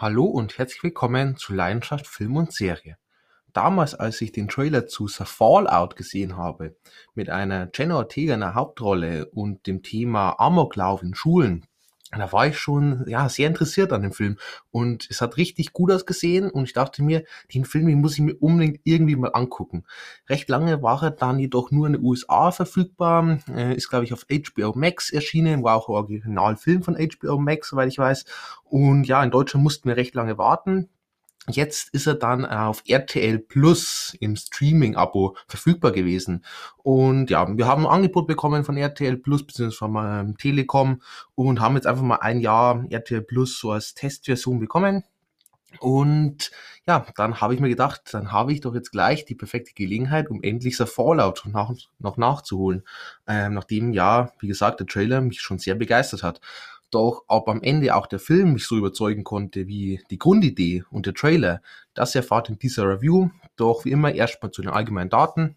Hallo und herzlich willkommen zu Leidenschaft Film und Serie. Damals, als ich den Trailer zu The Fallout gesehen habe, mit einer Jenna Ortega in der Hauptrolle und dem Thema Amoklauf in Schulen, da war ich schon ja sehr interessiert an dem Film und es hat richtig gut ausgesehen und ich dachte mir, den Film den muss ich mir unbedingt irgendwie mal angucken. Recht lange war er dann jedoch nur in den USA verfügbar, äh, ist glaube ich auf HBO Max erschienen, war auch Originalfilm von HBO Max, soweit ich weiß. Und ja, in Deutschland mussten wir recht lange warten. Jetzt ist er dann auf RTL Plus im Streaming-Abo verfügbar gewesen. Und ja, wir haben ein Angebot bekommen von RTL Plus bzw. von ähm, Telekom und haben jetzt einfach mal ein Jahr RTL Plus so als Testversion bekommen. Und ja, dann habe ich mir gedacht, dann habe ich doch jetzt gleich die perfekte Gelegenheit, um endlich so Fallout nach, noch nachzuholen. Ähm, nachdem ja, wie gesagt, der Trailer mich schon sehr begeistert hat. Doch ob am Ende auch der Film mich so überzeugen konnte wie die Grundidee und der Trailer, das erfahrt in dieser Review. Doch wie immer erstmal zu den allgemeinen Daten.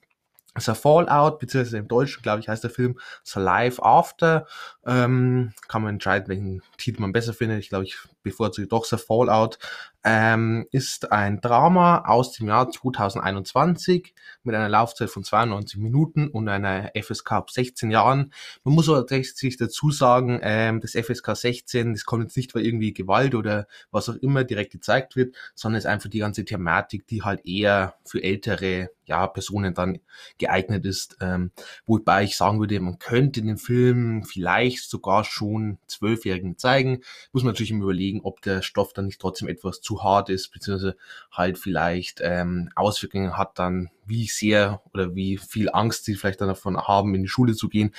The Fallout, beziehungsweise im Deutschen, glaube ich, heißt der Film Life After. Ähm, kann man entscheiden, welchen Titel man besser findet. Ich glaube, ich bevorzuge doch The Fallout. Ähm, ist ein Drama aus dem Jahr 2021 mit einer Laufzeit von 92 Minuten und einer FSK ab 16 Jahren. Man muss tatsächlich dazu sagen, ähm, das FSK 16, das kommt jetzt nicht, weil irgendwie Gewalt oder was auch immer direkt gezeigt wird, sondern ist einfach die ganze Thematik, die halt eher für ältere ja, Personen dann geeignet ist. Ähm, wobei ich sagen würde, man könnte den Film vielleicht sogar schon Zwölfjährigen zeigen. Muss man natürlich immer überlegen, ob der Stoff dann nicht trotzdem etwas zu hart ist, beziehungsweise halt vielleicht ähm, Auswirkungen hat dann, wie sehr oder wie viel Angst sie vielleicht dann davon haben, in die Schule zu gehen.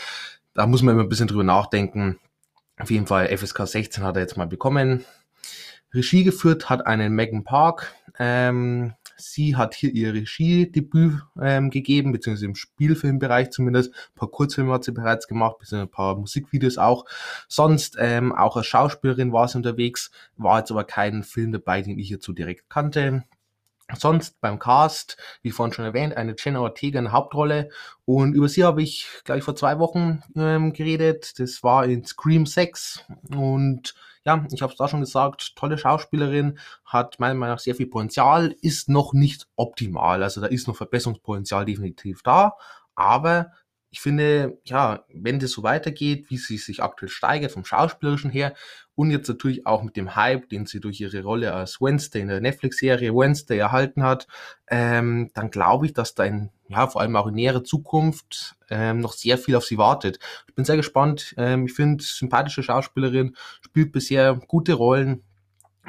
Da muss man immer ein bisschen drüber nachdenken. Auf jeden Fall FSK 16 hat er jetzt mal bekommen. Regie geführt hat einen Megan Park. Ähm, Sie hat hier ihr Regiedebüt ähm, gegeben, beziehungsweise im Spielfilmbereich zumindest. Ein paar Kurzfilme hat sie bereits gemacht, beziehungsweise ein paar Musikvideos auch. Sonst ähm, auch als Schauspielerin war sie unterwegs, war jetzt aber kein Film dabei, den ich hierzu direkt kannte. Sonst beim Cast, wie vorhin schon erwähnt, eine Jenna Ortega in Hauptrolle. Und über sie habe ich gleich vor zwei Wochen ähm, geredet. Das war in Scream 6. Und ja, ich habe es da schon gesagt, tolle Schauspielerin, hat meiner Meinung nach sehr viel Potenzial, ist noch nicht optimal. Also da ist noch Verbesserungspotenzial definitiv da. Aber ich finde, ja, wenn das so weitergeht, wie sie sich aktuell steigert vom Schauspielerischen her und jetzt natürlich auch mit dem Hype, den sie durch ihre Rolle als Wednesday in der Netflix-Serie Wednesday erhalten hat, ähm, dann glaube ich, dass da in, ja, vor allem auch in näherer Zukunft ähm, noch sehr viel auf sie wartet. Ich bin sehr gespannt. Ähm, ich finde, sympathische Schauspielerin, spielt bisher gute Rollen,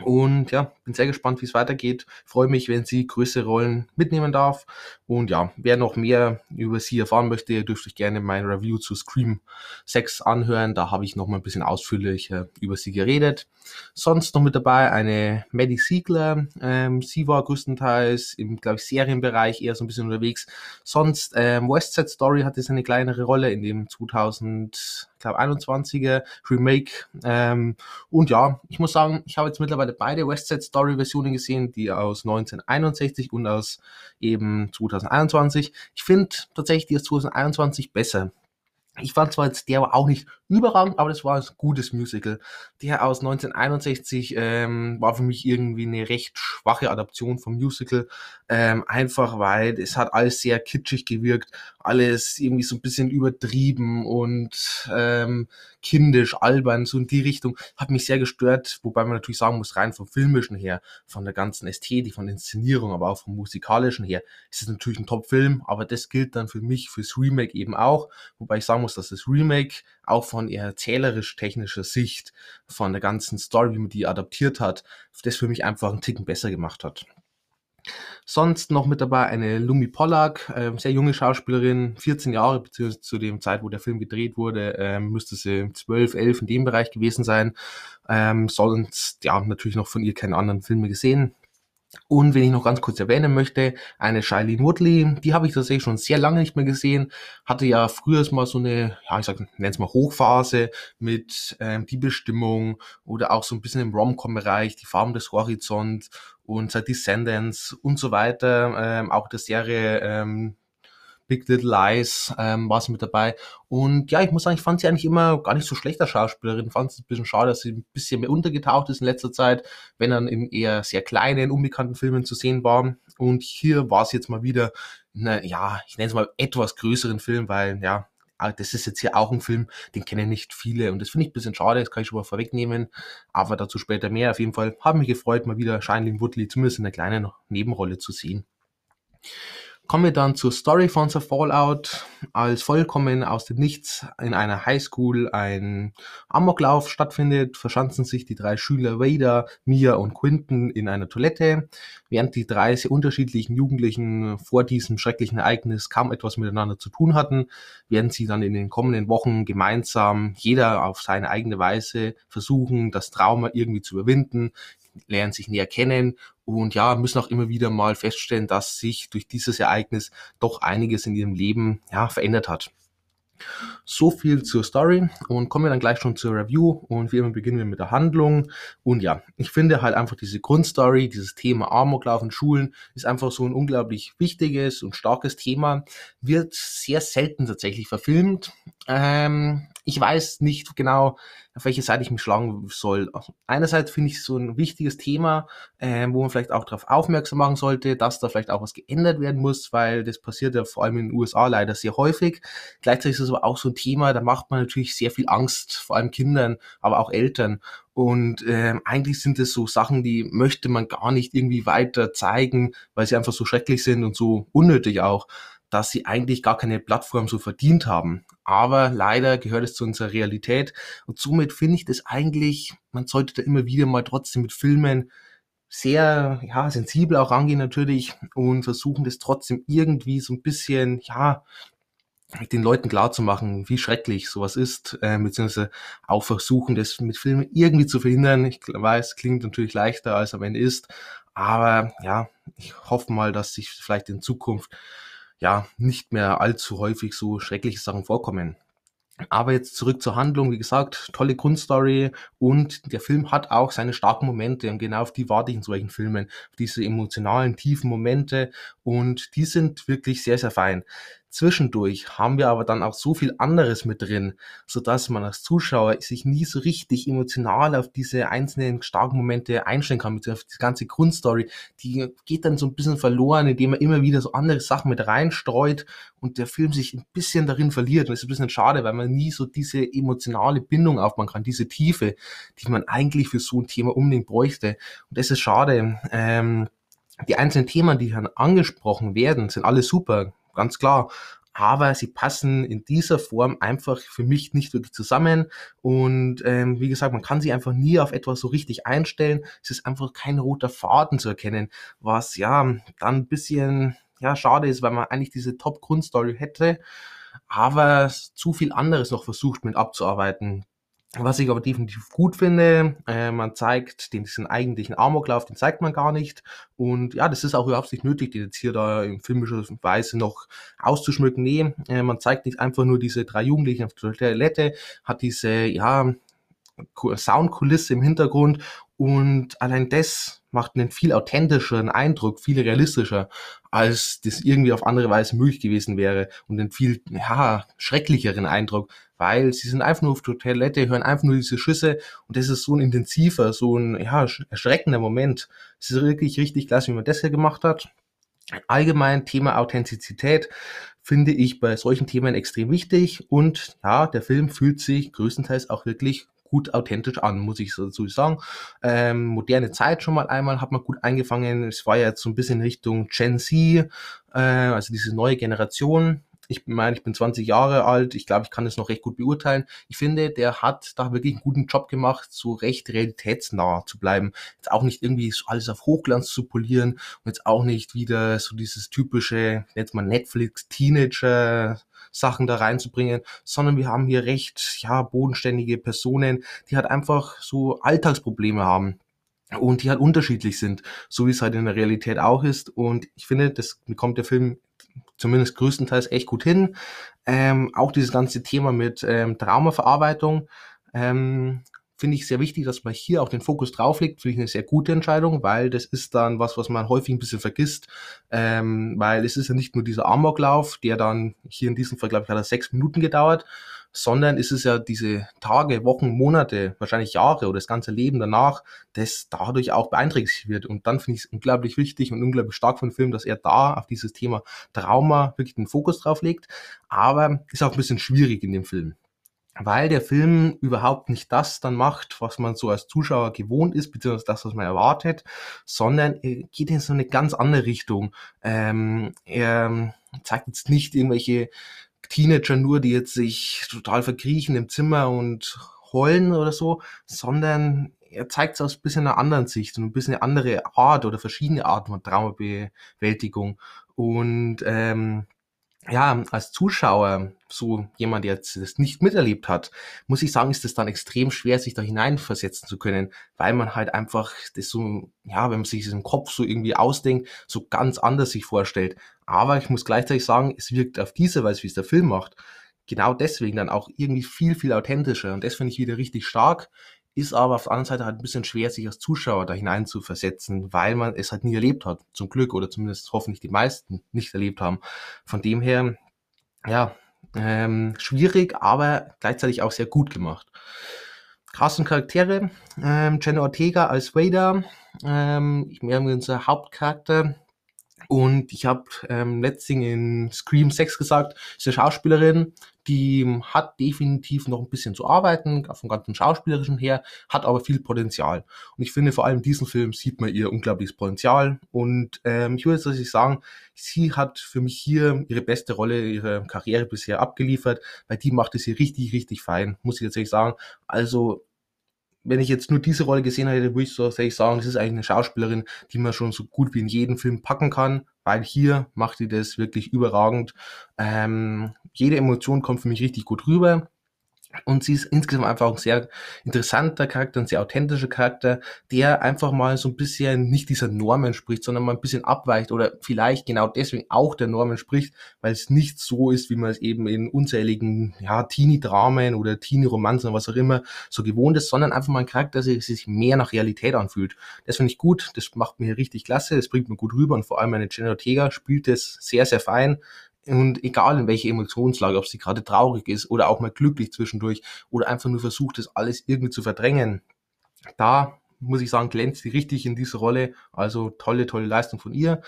und ja, bin sehr gespannt, wie es weitergeht. Freue mich, wenn sie größere Rollen mitnehmen darf. Und ja, wer noch mehr über sie erfahren möchte, dürfte ich gerne mein Review zu Scream 6 anhören. Da habe ich noch mal ein bisschen ausführlicher über sie geredet. Sonst noch mit dabei eine Maddie Siegler. Ähm, sie war größtenteils im, glaube ich, Serienbereich eher so ein bisschen unterwegs. Sonst ähm, West Side Story hatte eine kleinere Rolle in dem 2000 glaube 21er Remake. Ähm, und ja, ich muss sagen, ich habe jetzt mittlerweile beide West Side Story Versionen gesehen, die aus 1961 und aus eben 2021. Ich finde tatsächlich die aus 2021 besser. Ich fand zwar jetzt der war auch nicht überragend, aber das war ein gutes Musical. Der aus 1961 ähm, war für mich irgendwie eine recht schwache Adaption vom Musical. Ähm, einfach weil es hat alles sehr kitschig gewirkt, alles irgendwie so ein bisschen übertrieben und ähm, kindisch, albern, so in die Richtung. Hat mich sehr gestört, wobei man natürlich sagen muss, rein vom Filmischen her, von der ganzen Ästhetik, von der Inszenierung, aber auch vom Musikalischen her, ist es natürlich ein Top-Film, aber das gilt dann für mich fürs Remake eben auch, wobei ich sagen muss, dass das Remake auch von erzählerisch-technischer Sicht, von der ganzen Story, wie man die adaptiert hat, das für mich einfach einen Ticken besser gemacht hat. Sonst noch mit dabei eine Lumi Pollack, äh, sehr junge Schauspielerin, 14 Jahre, beziehungsweise zu dem Zeit, wo der Film gedreht wurde, äh, müsste sie 12, 11 in dem Bereich gewesen sein. Ähm, sonst, ja, natürlich noch von ihr keine anderen Filme gesehen. Und wenn ich noch ganz kurz erwähnen möchte, eine Shailene Woodley, die habe ich tatsächlich schon sehr lange nicht mehr gesehen. Hatte ja früher mal so eine, ja, ich sag, nenn's mal Hochphase mit ähm, Die Bestimmung oder auch so ein bisschen im Rom-Com-Bereich, Die Farben des Horizont und seit Descendants und so weiter. Ähm, auch der Serie ähm, Big Little Lies ähm, war sie mit dabei. Und ja, ich muss sagen, ich fand sie eigentlich immer gar nicht so schlechter Schauspielerin. Fand es ein bisschen schade, dass sie ein bisschen mehr untergetaucht ist in letzter Zeit, wenn dann in eher sehr kleinen, unbekannten Filmen zu sehen war. Und hier war sie jetzt mal wieder in einer, ja, ich nenne es mal etwas größeren Film, weil ja, Ah, das ist jetzt hier auch ein Film, den kennen nicht viele und das finde ich ein bisschen schade, das kann ich schon mal vorwegnehmen, aber dazu später mehr. Auf jeden Fall habe mich gefreut, mal wieder Shining Woodley zumindest in einer kleinen Nebenrolle zu sehen. Kommen wir dann zur Story von The Fallout. Als vollkommen aus dem Nichts in einer Highschool ein Amoklauf stattfindet, verschanzen sich die drei Schüler Vader, Mia und Quinton in einer Toilette. Während die drei sehr unterschiedlichen Jugendlichen vor diesem schrecklichen Ereignis kaum etwas miteinander zu tun hatten, werden sie dann in den kommenden Wochen gemeinsam, jeder auf seine eigene Weise, versuchen, das Trauma irgendwie zu überwinden, lernen sich näher kennen und ja, müssen auch immer wieder mal feststellen, dass sich durch dieses Ereignis doch einiges in ihrem Leben ja, verändert hat. So viel zur Story und kommen wir dann gleich schon zur Review und wie immer beginnen wir mit der Handlung und ja, ich finde halt einfach diese Grundstory, dieses Thema Amoklauf in Schulen ist einfach so ein unglaublich wichtiges und starkes Thema, wird sehr selten tatsächlich verfilmt. Ähm, ich weiß nicht genau, auf welche Seite ich mich schlagen soll. Einerseits finde ich so ein wichtiges Thema, äh, wo man vielleicht auch darauf aufmerksam machen sollte, dass da vielleicht auch was geändert werden muss, weil das passiert ja vor allem in den USA leider sehr häufig. Gleichzeitig ist es aber auch so ein Thema, da macht man natürlich sehr viel Angst, vor allem Kindern, aber auch Eltern. Und ähm, eigentlich sind es so Sachen, die möchte man gar nicht irgendwie weiter zeigen, weil sie einfach so schrecklich sind und so unnötig auch dass sie eigentlich gar keine Plattform so verdient haben. Aber leider gehört es zu unserer Realität und somit finde ich das eigentlich, man sollte da immer wieder mal trotzdem mit Filmen sehr ja, sensibel auch rangehen natürlich und versuchen das trotzdem irgendwie so ein bisschen, ja, den Leuten klar zu machen, wie schrecklich sowas ist, äh, beziehungsweise auch versuchen, das mit Filmen irgendwie zu verhindern. Ich weiß, klingt natürlich leichter, als am Ende ist, aber ja, ich hoffe mal, dass sich vielleicht in Zukunft ja nicht mehr allzu häufig so schreckliche Sachen vorkommen. Aber jetzt zurück zur Handlung. Wie gesagt, tolle Grundstory und der Film hat auch seine starken Momente und genau auf die warte ich in solchen Filmen, auf diese emotionalen, tiefen Momente und die sind wirklich sehr, sehr fein. Zwischendurch haben wir aber dann auch so viel anderes mit drin, so dass man als Zuschauer sich nie so richtig emotional auf diese einzelnen starken Momente einstellen kann, mit auf die ganze Grundstory. Die geht dann so ein bisschen verloren, indem man immer wieder so andere Sachen mit reinstreut und der Film sich ein bisschen darin verliert. Und das ist ein bisschen schade, weil man nie so diese emotionale Bindung aufbauen kann, diese Tiefe, die man eigentlich für so ein Thema unbedingt bräuchte. Und das ist schade. Ähm, die einzelnen Themen, die hier angesprochen werden, sind alle super ganz klar. Aber sie passen in dieser Form einfach für mich nicht wirklich zusammen. Und ähm, wie gesagt, man kann sie einfach nie auf etwas so richtig einstellen. Es ist einfach kein roter Faden zu erkennen, was ja dann ein bisschen ja schade ist, weil man eigentlich diese Top-Grundstory hätte, aber zu viel anderes noch versucht mit abzuarbeiten. Was ich aber definitiv gut finde, äh, man zeigt den, diesen eigentlichen Amoklauf, den zeigt man gar nicht. Und ja, das ist auch überhaupt nicht nötig, den jetzt hier da in filmischer Weise noch auszuschmücken. Nee, äh, man zeigt nicht einfach nur diese drei Jugendlichen auf der Toilette, hat diese, ja, Soundkulisse im Hintergrund und allein das macht einen viel authentischeren Eindruck, viel realistischer, als das irgendwie auf andere Weise möglich gewesen wäre und einen viel ja, schrecklicheren Eindruck, weil sie sind einfach nur auf der Toilette, hören einfach nur diese Schüsse und das ist so ein intensiver, so ein ja, erschreckender Moment. Es ist wirklich richtig klasse, wie man das hier gemacht hat. Allgemein Thema Authentizität finde ich bei solchen Themen extrem wichtig und ja, der Film fühlt sich größtenteils auch wirklich gut authentisch an, muss ich dazu sagen. Ähm, moderne Zeit schon mal einmal hat man gut eingefangen. Es war ja jetzt so ein bisschen Richtung Gen Z, äh, also diese neue Generation ich meine, ich bin 20 Jahre alt, ich glaube, ich kann das noch recht gut beurteilen. Ich finde, der hat da wirklich einen guten Job gemacht, so recht realitätsnah zu bleiben. Jetzt auch nicht irgendwie so alles auf Hochglanz zu polieren und jetzt auch nicht wieder so dieses typische, jetzt mal Netflix-Teenager Sachen da reinzubringen, sondern wir haben hier recht, ja, bodenständige Personen, die halt einfach so Alltagsprobleme haben und die halt unterschiedlich sind, so wie es halt in der Realität auch ist. Und ich finde, das bekommt der Film zumindest größtenteils echt gut hin. Ähm, auch dieses ganze Thema mit ähm, Traumaverarbeitung. Ähm, finde ich sehr wichtig, dass man hier auch den Fokus drauf legt. Finde ich eine sehr gute Entscheidung, weil das ist dann was, was man häufig ein bisschen vergisst. Ähm, weil es ist ja nicht nur dieser Amoklauf, der dann hier in diesem Fall, glaube ich, hat er sechs Minuten gedauert, sondern es ist ja diese Tage, Wochen, Monate, wahrscheinlich Jahre oder das ganze Leben danach, das dadurch auch beeinträchtigt wird. Und dann finde ich es unglaublich wichtig und unglaublich stark von Film, dass er da auf dieses Thema Trauma wirklich den Fokus drauf legt. Aber ist auch ein bisschen schwierig in dem Film weil der Film überhaupt nicht das dann macht, was man so als Zuschauer gewohnt ist, beziehungsweise das, was man erwartet, sondern er geht in so eine ganz andere Richtung. Ähm, er zeigt jetzt nicht irgendwelche Teenager nur, die jetzt sich total verkriechen im Zimmer und heulen oder so, sondern er zeigt es aus ein bisschen einer anderen Sicht und ein bisschen eine andere Art oder verschiedene Arten von Traumabewältigung. Und ähm, ja, als Zuschauer, so jemand, der das nicht miterlebt hat, muss ich sagen, ist es dann extrem schwer, sich da hineinversetzen zu können, weil man halt einfach das so, ja, wenn man sich das im Kopf so irgendwie ausdenkt, so ganz anders sich vorstellt. Aber ich muss gleichzeitig sagen, es wirkt auf diese Weise, wie es der Film macht, genau deswegen dann auch irgendwie viel, viel authentischer. Und das finde ich wieder richtig stark ist aber auf der anderen Seite halt ein bisschen schwer, sich als Zuschauer da hinein zu versetzen, weil man es halt nie erlebt hat, zum Glück, oder zumindest hoffentlich die meisten nicht erlebt haben. Von dem her, ja, ähm, schwierig, aber gleichzeitig auch sehr gut gemacht. Krassen Charaktere, ähm, Jenna Ortega als Vader, ähm, mehr unser Hauptcharakter, und ich habe ähm, letztens in Scream 6 gesagt, ist eine Schauspielerin, die hat definitiv noch ein bisschen zu arbeiten, vom ganzen Schauspielerischen her, hat aber viel Potenzial. Und ich finde, vor allem in diesem Film sieht man ihr unglaubliches Potenzial. Und ähm, ich würde tatsächlich sagen, sie hat für mich hier ihre beste Rolle, ihre Karriere bisher abgeliefert, weil die macht es hier richtig, richtig fein, muss ich tatsächlich sagen. Also wenn ich jetzt nur diese Rolle gesehen hätte, würde ich so ich sagen, das ist eigentlich eine Schauspielerin, die man schon so gut wie in jedem Film packen kann, weil hier macht sie das wirklich überragend. Ähm, jede Emotion kommt für mich richtig gut rüber. Und sie ist insgesamt einfach ein sehr interessanter Charakter, ein sehr authentischer Charakter, der einfach mal so ein bisschen nicht dieser Norm entspricht, sondern mal ein bisschen abweicht oder vielleicht genau deswegen auch der Norm entspricht, weil es nicht so ist, wie man es eben in unzähligen ja, Teenie-Dramen oder Teenie-Romanzen oder was auch immer so gewohnt ist, sondern einfach mal ein Charakter, der sich mehr nach Realität anfühlt. Das finde ich gut, das macht mir richtig klasse, das bringt mir gut rüber und vor allem meine Jenna Ortega spielt das sehr, sehr fein. Und egal in welche Emotionslage, ob sie gerade traurig ist oder auch mal glücklich zwischendurch oder einfach nur versucht, das alles irgendwie zu verdrängen, da muss ich sagen, glänzt sie richtig in dieser Rolle. Also tolle, tolle Leistung von ihr.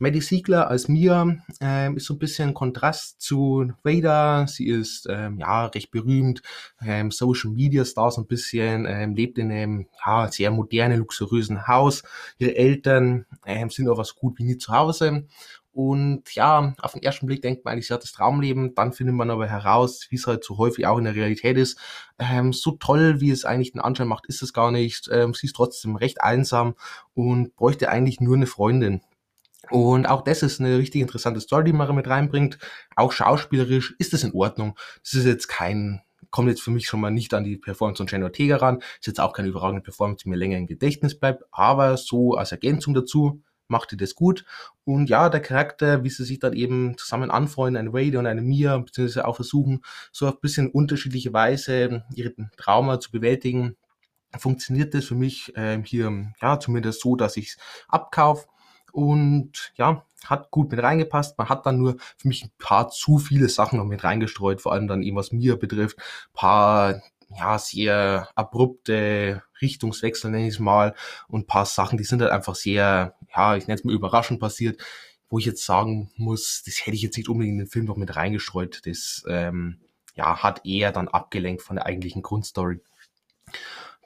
Maddie Siegler als Mia ähm, ist so ein bisschen Kontrast zu Vader. Sie ist ähm, ja recht berühmt, ähm, Social Media Star so ein bisschen, ähm, lebt in einem ja, sehr modernen, luxuriösen Haus. Ihre Eltern ähm, sind auch was gut wie nie zu Hause und ja, auf den ersten Blick denkt man eigentlich, hat das Traumleben. Dann findet man aber heraus, wie es halt so häufig auch in der Realität ist. Ähm, so toll, wie es eigentlich den Anschein macht, ist es gar nicht. Ähm, sie ist trotzdem recht einsam und bräuchte eigentlich nur eine Freundin. Und auch das ist eine richtig interessante Story, die man mit reinbringt. Auch schauspielerisch ist es in Ordnung. Das ist jetzt kein kommt jetzt für mich schon mal nicht an die Performance von Jenny Ortega ran. Ist jetzt auch keine überragende Performance, die mir länger im Gedächtnis bleibt, aber so als Ergänzung dazu macht ihr das gut. Und ja, der Charakter, wie sie sich dann eben zusammen anfreunden, eine Wade und eine Mia, beziehungsweise auch versuchen, so auf ein bisschen unterschiedliche Weise ihren Trauma zu bewältigen, funktioniert das für mich äh, hier, ja, zumindest so, dass ich es abkaufe. Und ja, hat gut mit reingepasst. Man hat dann nur für mich ein paar zu viele Sachen noch mit reingestreut, vor allem dann eben was Mia betrifft. paar ja, sehr abrupte Richtungswechsel, nenne ich es mal, und paar Sachen, die sind halt einfach sehr, ja, ich nenne es mal überraschend passiert, wo ich jetzt sagen muss, das hätte ich jetzt nicht unbedingt in den Film noch mit reingestreut. Das ähm, ja, hat eher dann abgelenkt von der eigentlichen Grundstory.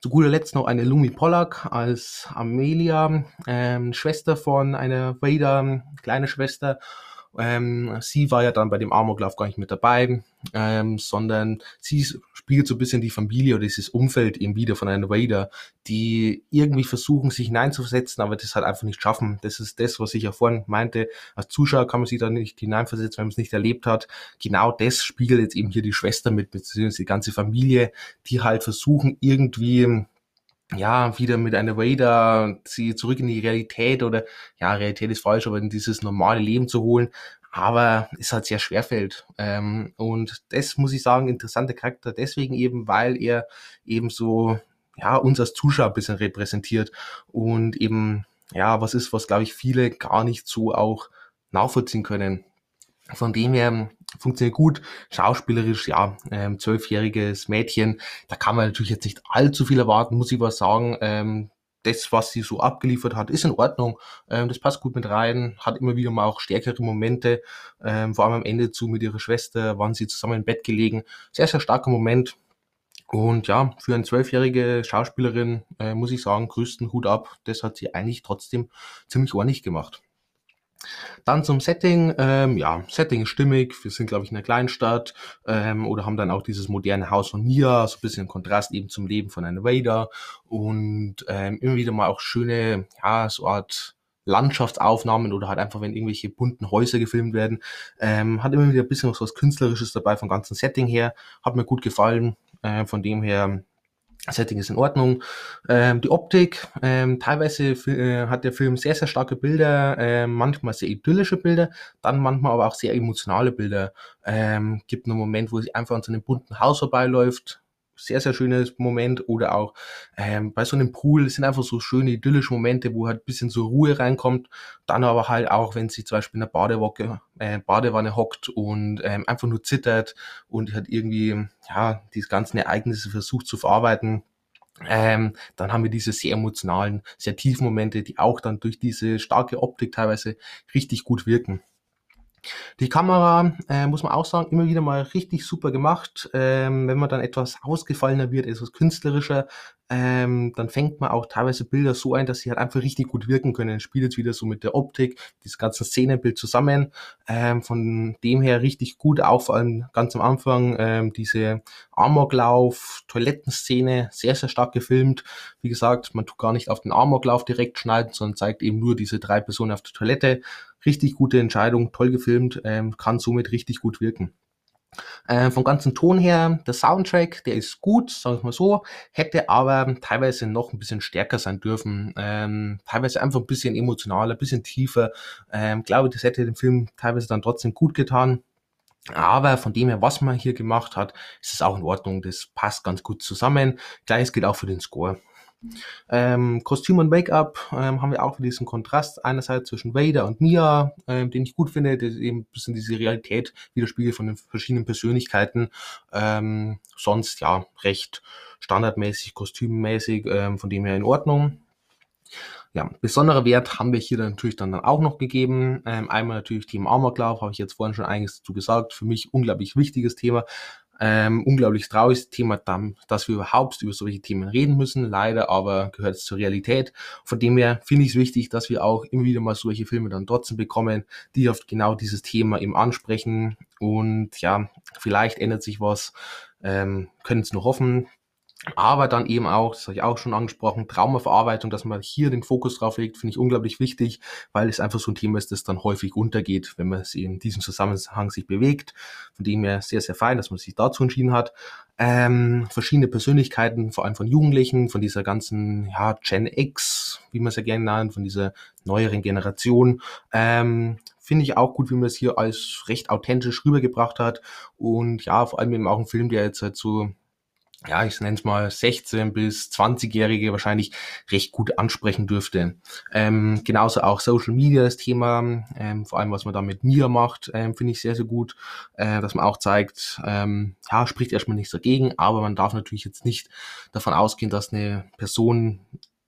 Zu guter Letzt noch eine Lumi Pollack als Amelia, ähm, Schwester von einer Vader, kleine Schwester. Ähm, sie war ja dann bei dem Amoklauf gar nicht mit dabei, ähm, sondern sie spiegelt so ein bisschen die Familie oder dieses Umfeld eben wieder von einer Vader, die irgendwie versuchen, sich hineinzuversetzen, aber das halt einfach nicht schaffen. Das ist das, was ich ja vorhin meinte. Als Zuschauer kann man sich da nicht hineinversetzen, wenn man es nicht erlebt hat. Genau das spiegelt jetzt eben hier die Schwester mit, beziehungsweise die ganze Familie, die halt versuchen, irgendwie ja, wieder mit einer Vader sie zurück in die Realität oder, ja, Realität ist falsch, aber in dieses normale Leben zu holen, aber es halt sehr schwerfällt. Ähm, und das muss ich sagen, interessante Charakter, deswegen eben, weil er eben so, ja, uns als Zuschauer ein bisschen repräsentiert und eben, ja, was ist, was glaube ich viele gar nicht so auch nachvollziehen können. Von dem her funktioniert gut. Schauspielerisch, ja, ähm, zwölfjähriges Mädchen, da kann man natürlich jetzt nicht allzu viel erwarten, muss ich was sagen. Ähm, das, was sie so abgeliefert hat, ist in Ordnung. Ähm, das passt gut mit rein, hat immer wieder mal auch stärkere Momente. Ähm, vor allem am Ende zu mit ihrer Schwester waren sie zusammen im Bett gelegen. Sehr, sehr starker Moment. Und ja, für eine zwölfjährige Schauspielerin äh, muss ich sagen, größten Hut ab. Das hat sie eigentlich trotzdem ziemlich ordentlich gemacht. Dann zum Setting. Ähm, ja, Setting ist stimmig. Wir sind, glaube ich, in einer Kleinstadt ähm, oder haben dann auch dieses moderne Haus von Mia, so ein bisschen Kontrast eben zum Leben von einem Vader und ähm, immer wieder mal auch schöne, ja, so Art Landschaftsaufnahmen oder halt einfach, wenn irgendwelche bunten Häuser gefilmt werden. Ähm, hat immer wieder ein bisschen was Künstlerisches dabei vom ganzen Setting her. Hat mir gut gefallen. Äh, von dem her Setting ist in Ordnung. Ähm, die Optik, ähm, teilweise äh, hat der Film sehr, sehr starke Bilder, äh, manchmal sehr idyllische Bilder, dann manchmal aber auch sehr emotionale Bilder. Ähm, gibt einen Moment, wo sie einfach an so einem bunten Haus vorbeiläuft, sehr, sehr schönes Moment. Oder auch ähm, bei so einem Pool sind einfach so schöne idyllische Momente, wo halt ein bisschen so Ruhe reinkommt. Dann aber halt auch, wenn sie zum Beispiel in der Badewocke, äh, Badewanne hockt und ähm, einfach nur zittert und halt irgendwie, ja, diese ganzen Ereignisse versucht zu verarbeiten. Ähm, dann haben wir diese sehr emotionalen, sehr tiefen Momente, die auch dann durch diese starke Optik teilweise richtig gut wirken. Die Kamera, äh, muss man auch sagen, immer wieder mal richtig super gemacht. Ähm, wenn man dann etwas ausgefallener wird, etwas künstlerischer, ähm, dann fängt man auch teilweise Bilder so ein, dass sie halt einfach richtig gut wirken können. Spielt jetzt wieder so mit der Optik, dieses ganze Szenenbild zusammen. Ähm, von dem her richtig gut, auch vor allem ganz am Anfang ähm, diese Amoklauf, Toilettenszene, sehr, sehr stark gefilmt. Wie gesagt, man tut gar nicht auf den Amoklauf direkt schneiden, sondern zeigt eben nur diese drei Personen auf der Toilette richtig gute Entscheidung, toll gefilmt, ähm, kann somit richtig gut wirken. Äh, vom ganzen Ton her, der Soundtrack, der ist gut, sagen wir mal so, hätte aber teilweise noch ein bisschen stärker sein dürfen, ähm, teilweise einfach ein bisschen emotionaler, ein bisschen tiefer. Ähm, glaube, das hätte dem Film teilweise dann trotzdem gut getan. Aber von dem her, was man hier gemacht hat, ist es auch in Ordnung. Das passt ganz gut zusammen. Gleiches gilt auch für den Score. Ähm, Kostüm und Make-up ähm, haben wir auch diesen Kontrast einerseits zwischen Vader und Mia, ähm, den ich gut finde, der eben ein bisschen diese Realität widerspiegelt von den verschiedenen Persönlichkeiten. Ähm, sonst ja recht standardmäßig, kostümmäßig, ähm, von dem her in Ordnung. Ja, besonderer Wert haben wir hier dann natürlich dann auch noch gegeben. Ähm, einmal natürlich Team Amoklauf, habe ich jetzt vorhin schon einiges dazu gesagt. Für mich unglaublich wichtiges Thema. Ähm, unglaublich trauriges Thema, dass wir überhaupt über solche Themen reden müssen. Leider aber gehört es zur Realität. Von dem her finde ich es wichtig, dass wir auch immer wieder mal solche Filme dann trotzdem bekommen, die auf genau dieses Thema eben ansprechen. Und ja, vielleicht ändert sich was. Ähm, können es nur hoffen aber dann eben auch, das habe ich auch schon angesprochen, Traumaverarbeitung, dass man hier den Fokus drauf legt, finde ich unglaublich wichtig, weil es einfach so ein Thema ist, das dann häufig untergeht, wenn man es in diesem Zusammenhang sich bewegt. Von dem her sehr, sehr fein, dass man sich dazu entschieden hat. Ähm, verschiedene Persönlichkeiten, vor allem von Jugendlichen, von dieser ganzen ja, Gen X, wie man es ja gerne nennt, von dieser neueren Generation. Ähm, finde ich auch gut, wie man es hier als recht authentisch rübergebracht hat. Und ja, vor allem eben auch ein Film, der jetzt halt so ja, ich nenne es mal 16 bis 20-Jährige wahrscheinlich recht gut ansprechen dürfte. Ähm, genauso auch Social Media das Thema, ähm, vor allem was man da mit mir macht, ähm, finde ich sehr, sehr gut, äh, dass man auch zeigt, ähm, ja, spricht erstmal nichts dagegen, aber man darf natürlich jetzt nicht davon ausgehen, dass eine Person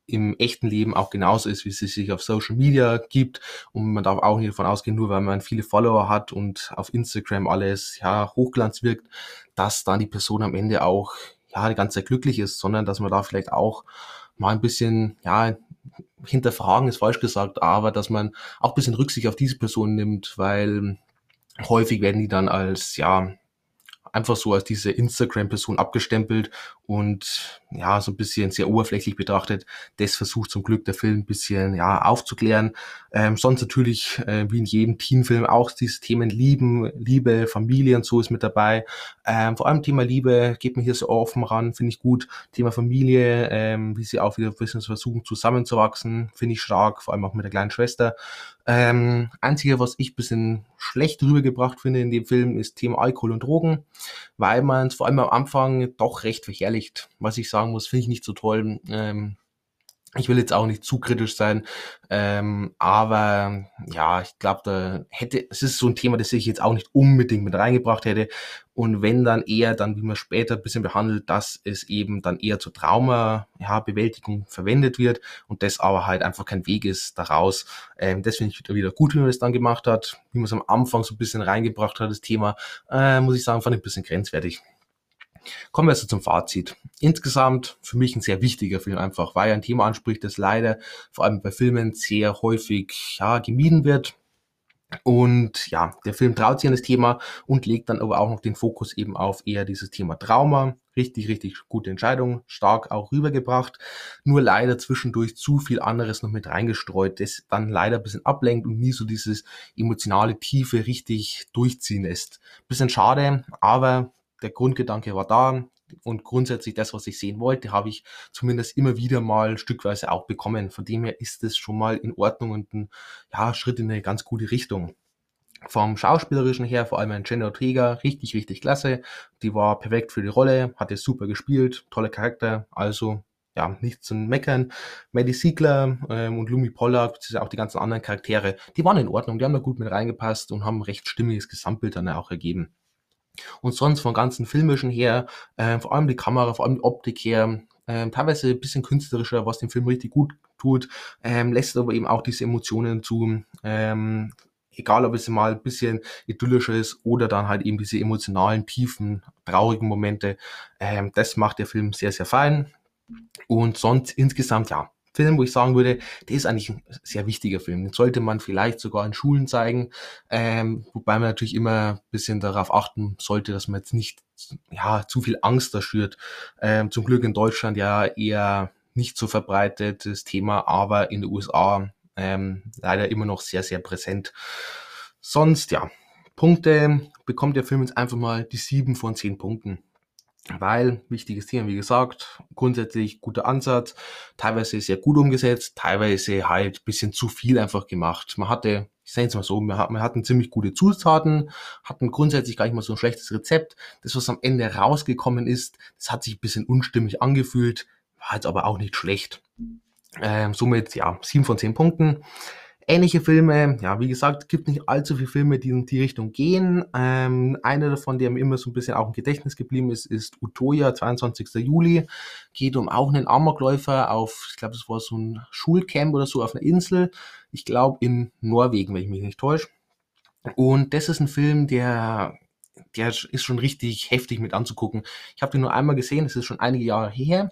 im echten Leben auch genauso ist, wie sie sich auf Social Media gibt. Und man darf auch nicht davon ausgehen, nur weil man viele Follower hat und auf Instagram alles ja Hochglanz wirkt, dass dann die Person am Ende auch ja, die ganze Zeit glücklich ist, sondern dass man da vielleicht auch mal ein bisschen, ja, hinterfragen ist falsch gesagt, aber dass man auch ein bisschen Rücksicht auf diese Person nimmt, weil häufig werden die dann als, ja, einfach so als diese Instagram-Person abgestempelt und ja, so ein bisschen sehr oberflächlich betrachtet. Das versucht zum Glück der Film ein bisschen ja, aufzuklären. Ähm, sonst natürlich, äh, wie in jedem Teenfilm, auch diese Themen Lieben, Liebe, Familie und so ist mit dabei. Ähm, vor allem Thema Liebe geht mir hier so offen ran, finde ich gut. Thema Familie, ähm, wie sie auch wieder ein bisschen versuchen zusammenzuwachsen, finde ich stark, vor allem auch mit der kleinen Schwester. Ähm, einzige, was ich bisschen schlecht rübergebracht finde in dem Film, ist Thema Alkohol und Drogen, weil man es vor allem am Anfang doch recht verherrlicht beteiligt, was ich sagen muss, finde ich nicht so toll. Ähm, ich will jetzt auch nicht zu kritisch sein, ähm, aber ja, ich glaube, da hätte, es ist so ein Thema, das ich jetzt auch nicht unbedingt mit reingebracht hätte. Und wenn dann eher, dann wie man später ein bisschen behandelt, dass es eben dann eher zur Trauma-Bewältigung ja, verwendet wird und das aber halt einfach kein Weg ist daraus. Ähm, das finde ich wieder gut, wie man das dann gemacht hat, wie man es am Anfang so ein bisschen reingebracht hat, das Thema, äh, muss ich sagen, fand ich ein bisschen grenzwertig. Kommen wir also zum Fazit. Insgesamt für mich ein sehr wichtiger Film einfach, weil er ein Thema anspricht, das leider vor allem bei Filmen sehr häufig ja, gemieden wird. Und ja, der Film traut sich an das Thema und legt dann aber auch noch den Fokus eben auf eher dieses Thema Trauma. Richtig, richtig gute Entscheidung, stark auch rübergebracht. Nur leider zwischendurch zu viel anderes noch mit reingestreut, das dann leider ein bisschen ablenkt und nie so dieses emotionale Tiefe richtig durchziehen lässt. Bisschen schade, aber der Grundgedanke war da und grundsätzlich das, was ich sehen wollte, habe ich zumindest immer wieder mal stückweise auch bekommen. Von dem her ist es schon mal in Ordnung und ein ja, Schritt in eine ganz gute Richtung. Vom Schauspielerischen her, vor allem ein Jenna Ortega, richtig, richtig klasse. Die war perfekt für die Rolle, hatte super gespielt, tolle Charakter, also ja, nichts zu meckern. Maddie Siegler ähm, und Lumi Pollack, auch die ganzen anderen Charaktere, die waren in Ordnung, die haben da gut mit reingepasst und haben ein recht stimmiges Gesamtbild dann auch ergeben. Und sonst vom ganzen Filmischen her, äh, vor allem die Kamera, vor allem die Optik her, äh, teilweise ein bisschen künstlerischer, was den Film richtig gut tut, ähm, lässt aber eben auch diese Emotionen zu, ähm, egal ob es mal ein bisschen idyllischer ist oder dann halt eben diese emotionalen, tiefen, traurigen Momente. Ähm, das macht der Film sehr, sehr fein. Und sonst insgesamt, ja, Film, wo ich sagen würde, der ist eigentlich ein sehr wichtiger Film. Den sollte man vielleicht sogar in Schulen zeigen, ähm, wobei man natürlich immer ein bisschen darauf achten sollte, dass man jetzt nicht ja, zu viel Angst da schürt. Ähm, zum Glück in Deutschland ja eher nicht so verbreitetes Thema, aber in den USA ähm, leider immer noch sehr, sehr präsent. Sonst, ja, Punkte bekommt der Film jetzt einfach mal die sieben von zehn Punkten weil, wichtiges Thema, wie gesagt, grundsätzlich guter Ansatz, teilweise sehr gut umgesetzt, teilweise halt bisschen zu viel einfach gemacht. Man hatte, ich sage jetzt mal so, wir hatten, ziemlich gute Zutaten, hatten grundsätzlich gar nicht mal so ein schlechtes Rezept. Das, was am Ende rausgekommen ist, das hat sich ein bisschen unstimmig angefühlt, war jetzt aber auch nicht schlecht. Ähm, somit, ja, sieben von zehn Punkten. Ähnliche Filme, ja, wie gesagt, gibt nicht allzu viele Filme, die in die Richtung gehen. Ähm, einer davon, der mir immer so ein bisschen auch im Gedächtnis geblieben ist, ist Utoya, 22. Juli. Geht um auch einen Amokläufer auf, ich glaube, das war so ein Schulcamp oder so auf einer Insel. Ich glaube in Norwegen, wenn ich mich nicht täusche. Und das ist ein Film, der der ist schon richtig heftig mit anzugucken. Ich habe den nur einmal gesehen, das ist schon einige Jahre her.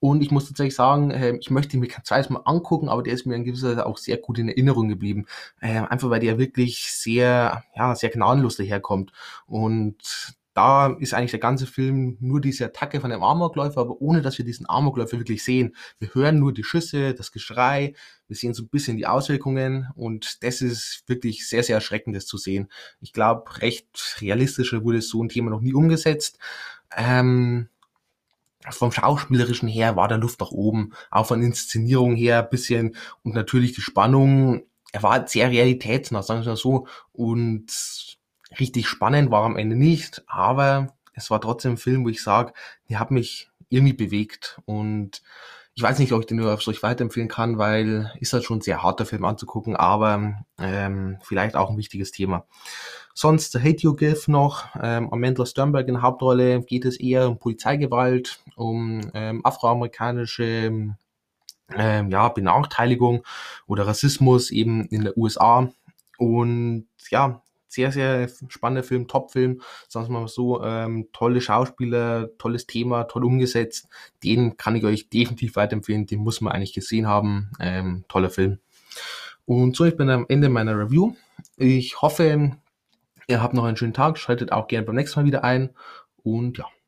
Und ich muss tatsächlich sagen, äh, ich möchte ihn mir kein zweites Mal angucken, aber der ist mir in gewisser Weise auch sehr gut in Erinnerung geblieben. Äh, einfach weil der wirklich sehr, ja, sehr gnadenlos daherkommt. Und da ist eigentlich der ganze Film nur diese Attacke von einem Amokläufer, aber ohne dass wir diesen Amokläufer wirklich sehen. Wir hören nur die Schüsse, das Geschrei, wir sehen so ein bisschen die Auswirkungen und das ist wirklich sehr, sehr erschreckend, das zu sehen. Ich glaube, recht realistischer wurde so ein Thema noch nie umgesetzt. Ähm, vom Schauspielerischen her war der Luft nach oben, auch von Inszenierung her ein bisschen und natürlich die Spannung. Er war sehr realitätsnah, sagen wir mal so. Und richtig spannend war am Ende nicht, aber es war trotzdem ein Film, wo ich sage, der hat mich irgendwie bewegt und ich weiß nicht, ob ich den nur auf solch weiterempfehlen kann, weil ist halt schon ein sehr harter Film anzugucken, aber ähm, vielleicht auch ein wichtiges Thema. Sonst Hate You Give noch, ähm, Amanda Sternberg in der Hauptrolle geht es eher um Polizeigewalt, um ähm, afroamerikanische ähm, ja, Benachteiligung oder Rassismus eben in der USA. Und ja, sehr, sehr spannender Film, Top-Film, sagen wir mal so, ähm, tolle Schauspieler, tolles Thema, toll umgesetzt. Den kann ich euch definitiv weiterempfehlen, den muss man eigentlich gesehen haben. Ähm, toller Film. Und so, ich bin am Ende meiner Review. Ich hoffe, ihr habt noch einen schönen Tag, schaltet auch gerne beim nächsten Mal wieder ein und ja.